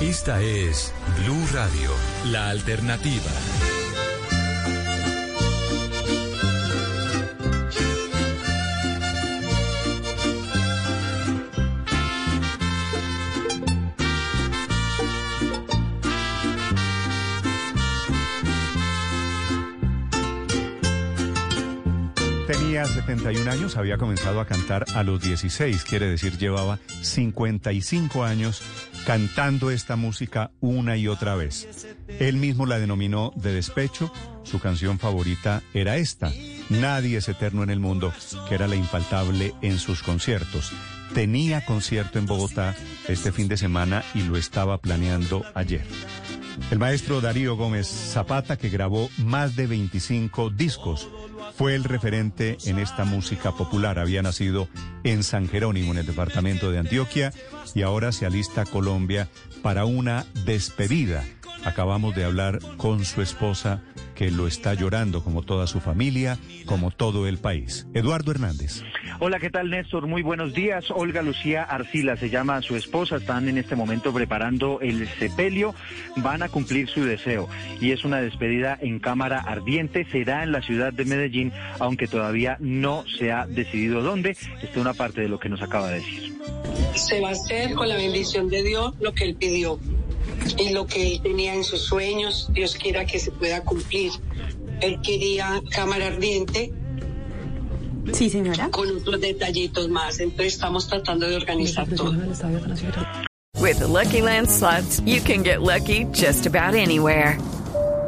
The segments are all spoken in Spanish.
Esta es Blue Radio, la alternativa. Tenía 71 años, había comenzado a cantar a los 16, quiere decir llevaba 55 años cantando esta música una y otra vez. Él mismo la denominó de despecho, su canción favorita era esta, Nadie es eterno en el mundo, que era la infaltable en sus conciertos. Tenía concierto en Bogotá este fin de semana y lo estaba planeando ayer. El maestro Darío Gómez Zapata, que grabó más de 25 discos, fue el referente en esta música popular. Había nacido en San Jerónimo, en el departamento de Antioquia, y ahora se alista Colombia para una despedida. Acabamos de hablar con su esposa, que lo está llorando, como toda su familia, como todo el país. Eduardo Hernández. Hola, ¿qué tal, Néstor? Muy buenos días. Olga Lucía Arcila se llama su esposa. Están en este momento preparando el sepelio. Van a cumplir su deseo. Y es una despedida en cámara ardiente. Será en la ciudad de Medellín, aunque todavía no se ha decidido dónde. Esta es una parte de lo que nos acaba de decir. Se va a hacer con la bendición de Dios lo que él pidió y lo que él tenía en sus sueños. Dios quiera que se pueda cumplir. Él quería cámara ardiente Sí, señora. con otros detallitos más. Entonces estamos tratando de organizar todo. With the Lucky Land slots, you can get lucky just about anywhere.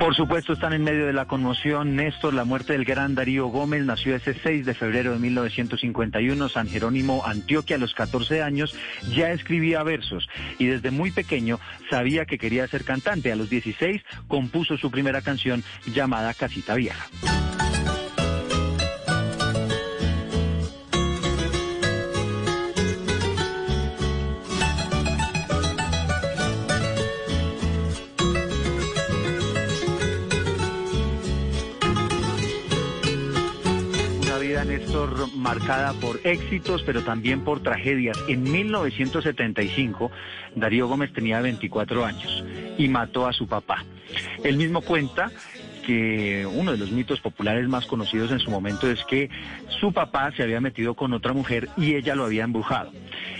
Por supuesto, están en medio de la conmoción. Néstor, la muerte del gran Darío Gómez nació ese 6 de febrero de 1951, San Jerónimo, Antioquia, a los 14 años. Ya escribía versos y desde muy pequeño sabía que quería ser cantante. A los 16 compuso su primera canción llamada Casita Vieja. Néstor, marcada por éxitos, pero también por tragedias. En 1975, Darío Gómez tenía 24 años y mató a su papá. Él mismo cuenta que uno de los mitos populares más conocidos en su momento es que su papá se había metido con otra mujer y ella lo había embrujado.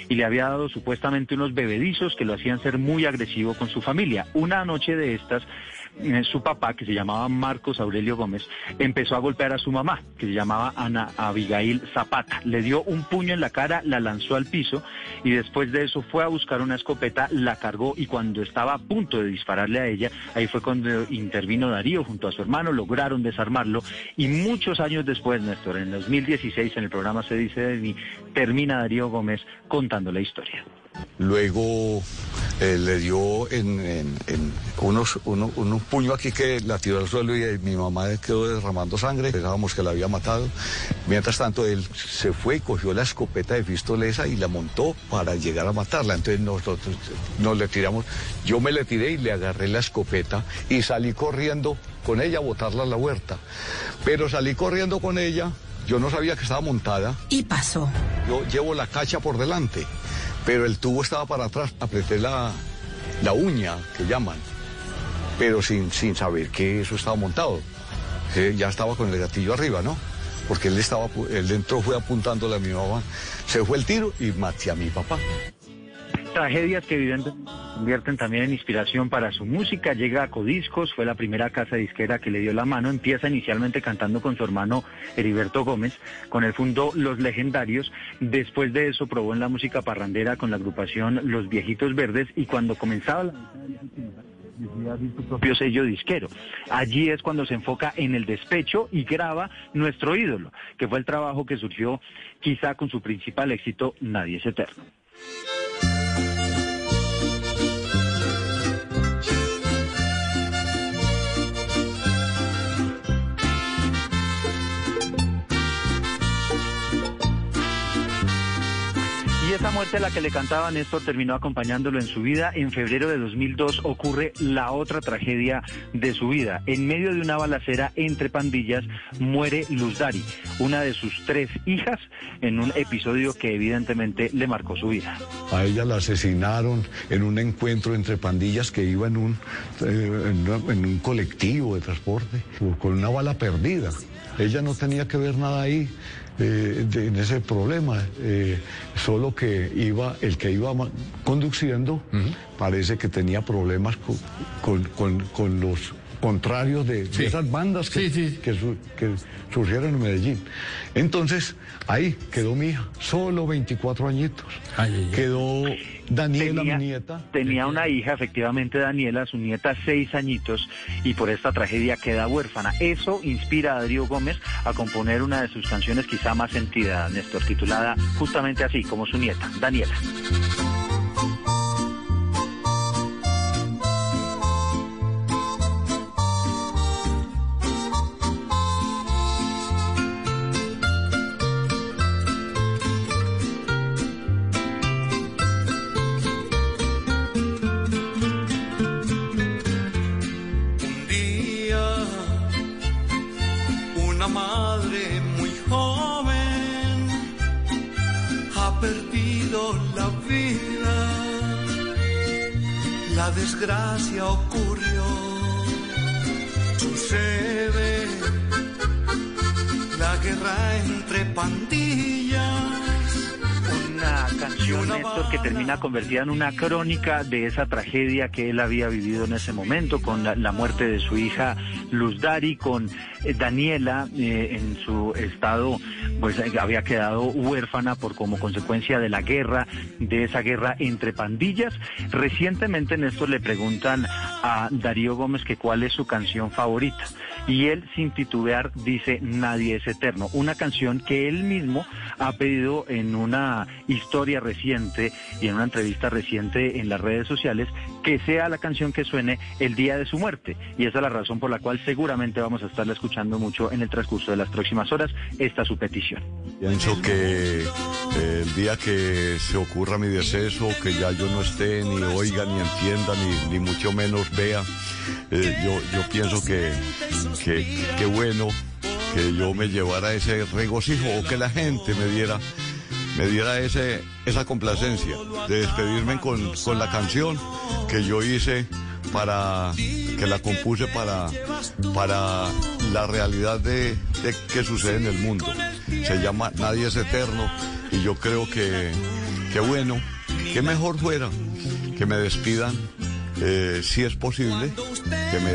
Y le había dado supuestamente unos bebedizos que lo hacían ser muy agresivo con su familia. Una noche de estas, su papá, que se llamaba Marcos Aurelio Gómez, empezó a golpear a su mamá, que se llamaba Ana Abigail Zapata. Le dio un puño en la cara, la lanzó al piso y después de eso fue a buscar una escopeta, la cargó y cuando estaba a punto de dispararle a ella, ahí fue cuando intervino Darío junto a su hermano, lograron desarmarlo y muchos años después, Néstor, en 2016 en el programa Se dice de mí, termina Darío Gómez contando la historia. Luego eh, le dio en, en- en unos, uno- un, un puño aquí que la tiró al suelo y eh, mi mamá quedó derramando sangre. Pensábamos que la había matado. Mientras tanto, él se fue y cogió la escopeta de pistolesa y la montó para llegar a matarla. Entonces nosotros nos le tiramos. Yo me le tiré y le agarré la escopeta y salí corriendo con ella a botarla a la huerta. Pero salí corriendo con ella. Yo no sabía que estaba montada. Y pasó. Yo llevo la cacha por delante, pero el tubo estaba para atrás. Apreté la, la uña, que llaman, pero sin, sin saber que eso estaba montado. Eh, ya estaba con el gatillo arriba, ¿no? Porque él, estaba, él entró, fue apuntándole a mi mamá. Se fue el tiro y maté a mi papá. Tragedias que evidentemente convierten también en inspiración para su música. Llega a Codiscos, fue la primera casa disquera que le dio la mano. Empieza inicialmente cantando con su hermano Heriberto Gómez, con el fondo Los Legendarios. Después de eso probó en la música parrandera con la agrupación Los Viejitos Verdes y cuando comenzaba la su propio sello disquero. Allí es cuando se enfoca en el despecho y graba Nuestro ídolo, que fue el trabajo que surgió quizá con su principal éxito Nadie es eterno. Esa muerte a la que le cantaba Néstor terminó acompañándolo en su vida. En febrero de 2002 ocurre la otra tragedia de su vida. En medio de una balacera entre pandillas muere Luz Dari, una de sus tres hijas, en un episodio que evidentemente le marcó su vida. A ella la asesinaron en un encuentro entre pandillas que iba en un, eh, en un colectivo de transporte con una bala perdida. Ella no tenía que ver nada ahí eh, de- en ese problema, eh, solo que iba, el que iba conduciendo parece que tenía problemas co- con, con- con los contrarios de, de esas bandas que, que su- que surgieron en Medellín. Entonces, ahí quedó mi hija, solo 24 añitos. Quedó Daniela, Tenía- mi nieta. Tenía una hija, efectivamente, Daniela, su nieta, seis añitos, y por esta tragedia queda huérfana. Eso inspira a Darío Gómez a componer una de sus canciones quizá más sentida, Néstor, titulada justamente así, como su nieta, Daniela. Madre muy joven ha perdido la vida. La desgracia ocurrió, sucede la guerra entre pandillas. Canción, Néstor, que termina convertida en una crónica de esa tragedia que él había vivido en ese momento, con la, la muerte de su hija Luz Dari, con eh, Daniela eh, en su estado, pues eh, había quedado huérfana por como consecuencia de la guerra, de esa guerra entre pandillas. Recientemente, Néstor, le preguntan a Darío Gómez que cuál es su canción favorita. Y él, sin titubear, dice Nadie es eterno. Una canción que él mismo ha pedido en una historia reciente y en una entrevista reciente en las redes sociales que sea la canción que suene el día de su muerte. Y esa es la razón por la cual seguramente vamos a estarla escuchando mucho en el transcurso de las próximas horas. Esta es su petición. Pienso que eh, el día que se ocurra mi deceso, que ya yo no esté, ni oiga, ni entienda, ni, ni mucho menos vea, eh, yo, yo pienso que, que, que bueno que yo me llevara ese regocijo o que la gente me diera, me diera ese, esa complacencia de despedirme con, con la canción que yo hice para que la compuse para, para la realidad de, de que sucede en el mundo. Se llama Nadie es eterno y yo creo que, que bueno, que mejor fuera que me despidan, eh, si es posible.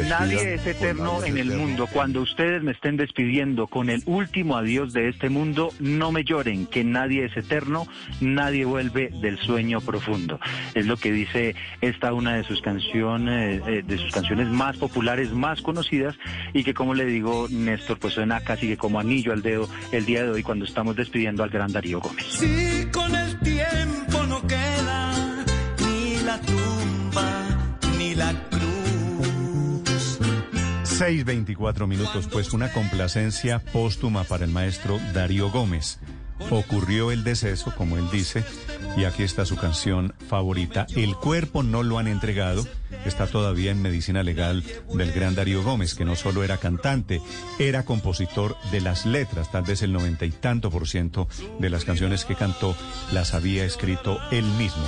Nadie es eterno Nadie es en el eterno. mundo. Cuando ustedes me estén despidiendo con el último adiós de este mundo, no me lloren, que nadie es eterno, nadie vuelve del sueño profundo. Es lo que dice esta una de sus canciones, eh, de sus canciones más populares, más conocidas, y que como le digo, Néstor, pues suena casi que como anillo al dedo el día de hoy cuando estamos despidiendo al gran Darío Gómez. Si con el 6.24 minutos, pues una complacencia póstuma para el maestro Darío Gómez. Ocurrió el deceso, como él dice, y aquí está su canción favorita. El cuerpo no lo han entregado está todavía en medicina legal del gran Darío Gómez, que no solo era cantante, era compositor de las letras, tal vez el noventa y tanto por ciento de las canciones que cantó las había escrito él mismo.